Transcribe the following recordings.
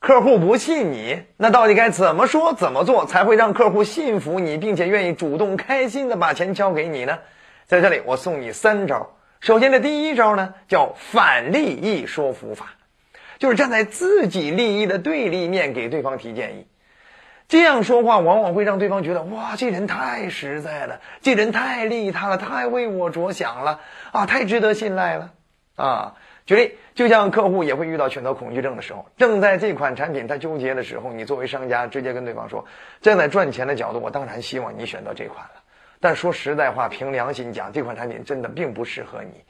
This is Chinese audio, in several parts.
客户不信你，那到底该怎么说怎么做才会让客户信服你，并且愿意主动开心的把钱交给你呢？在这里我送你三招。首先的第一招呢，叫反利益说服法，就是站在自己利益的对立面给对方提建议。这样说话往往会让对方觉得哇，这人太实在了，这人太利他了，太为我着想了啊，太值得信赖了啊。举例，就像客户也会遇到选择恐惧症的时候，正在这款产品他纠结的时候，你作为商家直接跟对方说，站在赚钱的角度，我当然希望你选择这款了。但说实在话，凭良心讲，这款产品真的并不适合你。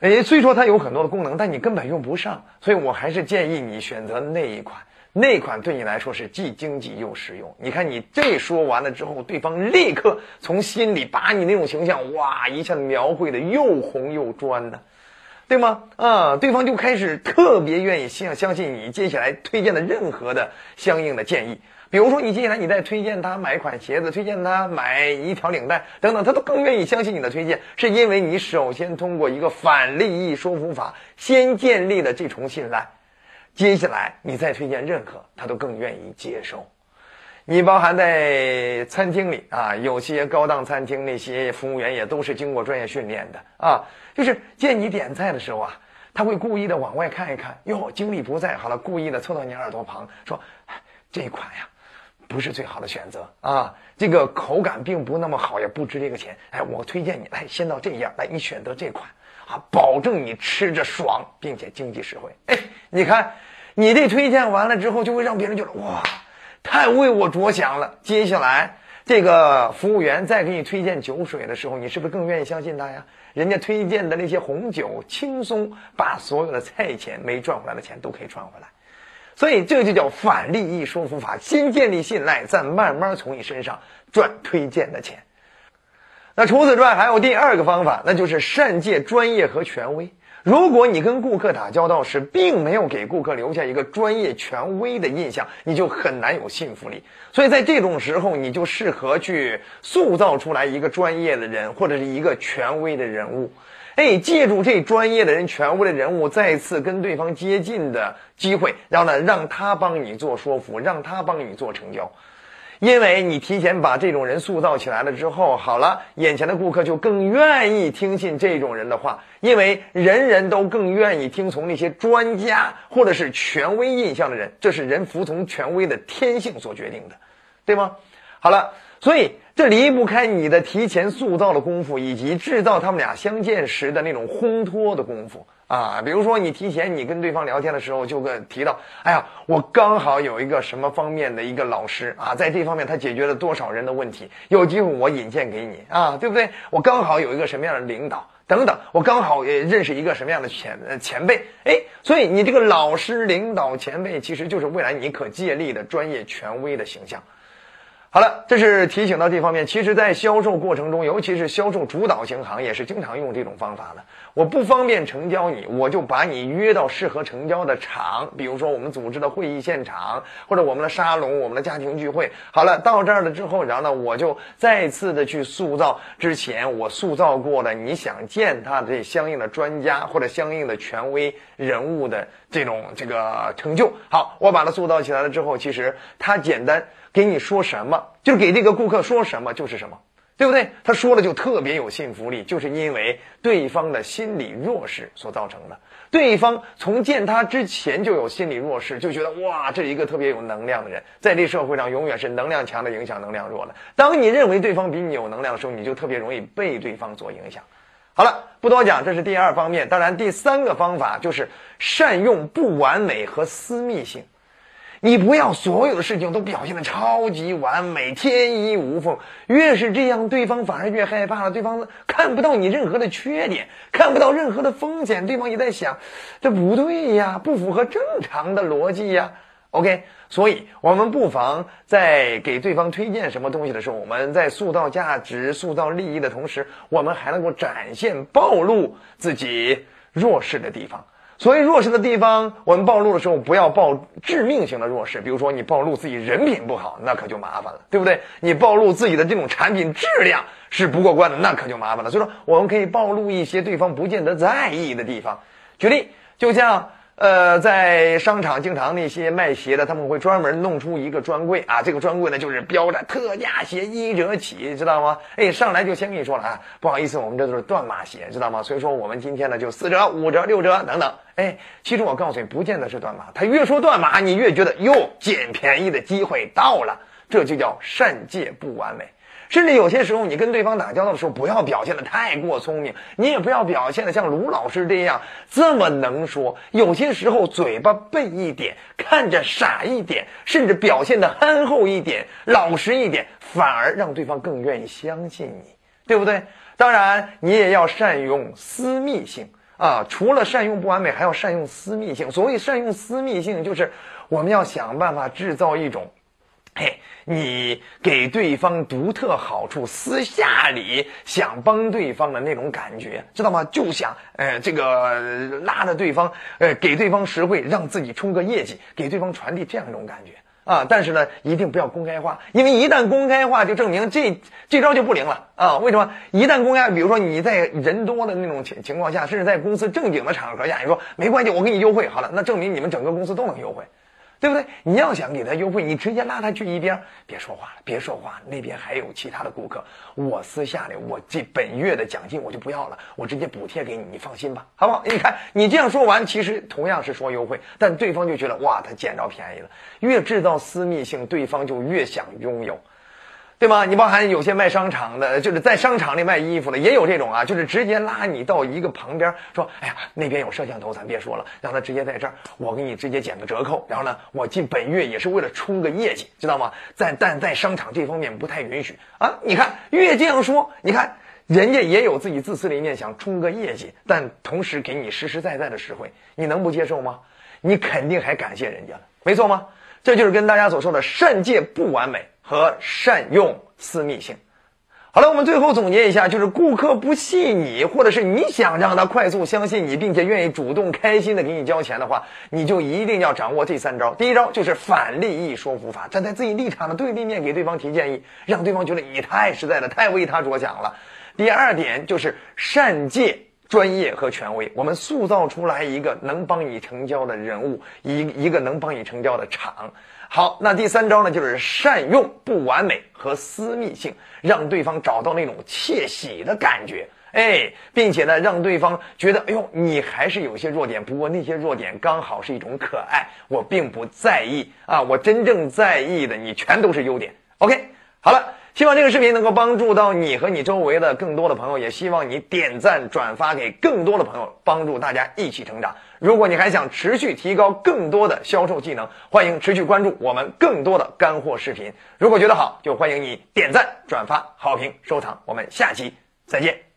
哎，虽说它有很多的功能，但你根本用不上，所以我还是建议你选择那一款。那款对你来说是既经济又实用。你看，你这说完了之后，对方立刻从心里把你那种形象哇一下描绘的又红又专的，对吗？啊，对方就开始特别愿意相相信你接下来推荐的任何的相应的建议。比如说，你接下来你再推荐他买款鞋子，推荐他买一条领带等等，他都更愿意相信你的推荐，是因为你首先通过一个反利益说服法，先建立了这重信赖。接下来你再推荐任何，他都更愿意接受。你包含在餐厅里啊，有些高档餐厅那些服务员也都是经过专业训练的啊。就是见你点菜的时候啊，他会故意的往外看一看，哟，经理不在，好了，故意的凑到你耳朵旁说：“这款呀，不是最好的选择啊，这个口感并不那么好，也不值这个钱。哎，我推荐你来先到这样，来你选择这款。”啊，保证你吃着爽，并且经济实惠。哎，你看，你这推荐完了之后，就会让别人觉得哇，太为我着想了。接下来，这个服务员再给你推荐酒水的时候，你是不是更愿意相信他呀？人家推荐的那些红酒，轻松把所有的菜钱没赚回来的钱都可以赚回来。所以这就叫反利益说服法：先建立信赖，再慢慢从你身上赚推荐的钱。那除此之外，还有第二个方法，那就是善借专业和权威。如果你跟顾客打交道时，并没有给顾客留下一个专业权威的印象，你就很难有信服力。所以在这种时候，你就适合去塑造出来一个专业的人，或者是一个权威的人物。哎，借助这专业的人、权威的人物，再次跟对方接近的机会，然后呢，让他帮你做说服，让他帮你做成交。因为你提前把这种人塑造起来了之后，好了，眼前的顾客就更愿意听信这种人的话，因为人人都更愿意听从那些专家或者是权威印象的人，这是人服从权威的天性所决定的，对吗？好了，所以这离不开你的提前塑造的功夫，以及制造他们俩相见时的那种烘托的功夫。啊，比如说你提前你跟对方聊天的时候，就跟提到，哎呀，我刚好有一个什么方面的一个老师啊，在这方面他解决了多少人的问题，有机会我引荐给你啊，对不对？我刚好有一个什么样的领导等等，我刚好也认识一个什么样的前前辈，哎，所以你这个老师、领导、前辈，其实就是未来你可借力的专业权威的形象。好了，这是提醒到这方面。其实，在销售过程中，尤其是销售主导型行业，是经常用这种方法的。我不方便成交你，我就把你约到适合成交的场，比如说我们组织的会议现场，或者我们的沙龙、我们的家庭聚会。好了，到这儿了之后，然后呢，我就再次的去塑造之前我塑造过的你想见他的这相应的专家或者相应的权威人物的这种这个成就。好，我把它塑造起来了之后，其实他简单。给你说什么，就是给这个顾客说什么就是什么，对不对？他说了就特别有信服力，就是因为对方的心理弱势所造成的。对方从见他之前就有心理弱势，就觉得哇，这一个特别有能量的人，在这社会上永远是能量强的影响能量弱的。当你认为对方比你有能量的时候，你就特别容易被对方所影响。好了，不多讲，这是第二方面。当然，第三个方法就是善用不完美和私密性。你不要所有的事情都表现的超级完美、天衣无缝，越是这样，对方反而越害怕了。对方看不到你任何的缺点，看不到任何的风险，对方也在想，这不对呀，不符合正常的逻辑呀。OK，所以我们不妨在给对方推荐什么东西的时候，我们在塑造价值、塑造利益的同时，我们还能够展现、暴露自己弱势的地方。所以弱势的地方，我们暴露的时候不要暴致命性的弱势，比如说你暴露自己人品不好，那可就麻烦了，对不对？你暴露自己的这种产品质量是不过关的，那可就麻烦了。所以说，我们可以暴露一些对方不见得在意的地方。举例，就像。呃，在商场经常那些卖鞋的，他们会专门弄出一个专柜啊，这个专柜呢就是标着特价鞋一折起，知道吗？哎，上来就先跟你说了啊，不好意思，我们这都是断码鞋，知道吗？所以说我们今天呢就四折、五折、六折等等。哎，其实我告诉你，不见得是断码，他越说断码，你越觉得哟，捡便宜的机会到了，这就叫善借不完美。甚至有些时候，你跟对方打交道的时候，不要表现的太过聪明，你也不要表现的像卢老师这样这么能说。有些时候，嘴巴笨一点，看着傻一点，甚至表现的憨厚一点、老实一点，反而让对方更愿意相信你，对不对？当然，你也要善用私密性啊！除了善用不完美，还要善用私密性。所谓善用私密性，就是我们要想办法制造一种。你给对方独特好处，私下里想帮对方的那种感觉，知道吗？就想，呃，这个拉着对方，呃，给对方实惠，让自己冲个业绩，给对方传递这样一种感觉啊。但是呢，一定不要公开化，因为一旦公开化，就证明这这招就不灵了啊。为什么？一旦公开，比如说你在人多的那种情情况下，甚至在公司正经的场合下，你说没关系，我给你优惠好了，那证明你们整个公司都能优惠。对不对？你要想给他优惠，你直接拉他去一边，别说话了，别说话，那边还有其他的顾客。我私下里，我这本月的奖金我就不要了，我直接补贴给你，你放心吧，好不好？你看，你这样说完，其实同样是说优惠，但对方就觉得哇，他捡着便宜了。越制造私密性，对方就越想拥有。对吗？你包含有些卖商场的，就是在商场里卖衣服的，也有这种啊，就是直接拉你到一个旁边，说：“哎呀，那边有摄像头，咱别说了，让他直接在这儿，我给你直接减个折扣。然后呢，我进本月也是为了冲个业绩，知道吗？在但在商场这方面不太允许啊。你看，越这样说，你看人家也有自己自私的一面，想冲个业绩，但同时给你实实在在的实惠，你能不接受吗？你肯定还感谢人家了，没错吗？这就是跟大家所说的善借不完美。和善用私密性。好了，我们最后总结一下，就是顾客不信你，或者是你想让他快速相信你，并且愿意主动开心的给你交钱的话，你就一定要掌握这三招。第一招就是反利益说服法，站在自己立场的对立面给对方提建议，让对方觉得你太实在了，太为他着想了。第二点就是善借专业和权威，我们塑造出来一个能帮你成交的人物，一一个能帮你成交的场。好，那第三招呢，就是善用不完美和私密性，让对方找到那种窃喜的感觉，哎，并且呢，让对方觉得，哎呦，你还是有些弱点，不过那些弱点刚好是一种可爱，我并不在意啊，我真正在意的，你全都是优点。OK，好了。希望这个视频能够帮助到你和你周围的更多的朋友，也希望你点赞转发给更多的朋友，帮助大家一起成长。如果你还想持续提高更多的销售技能，欢迎持续关注我们更多的干货视频。如果觉得好，就欢迎你点赞、转发、好评、收藏。我们下期再见。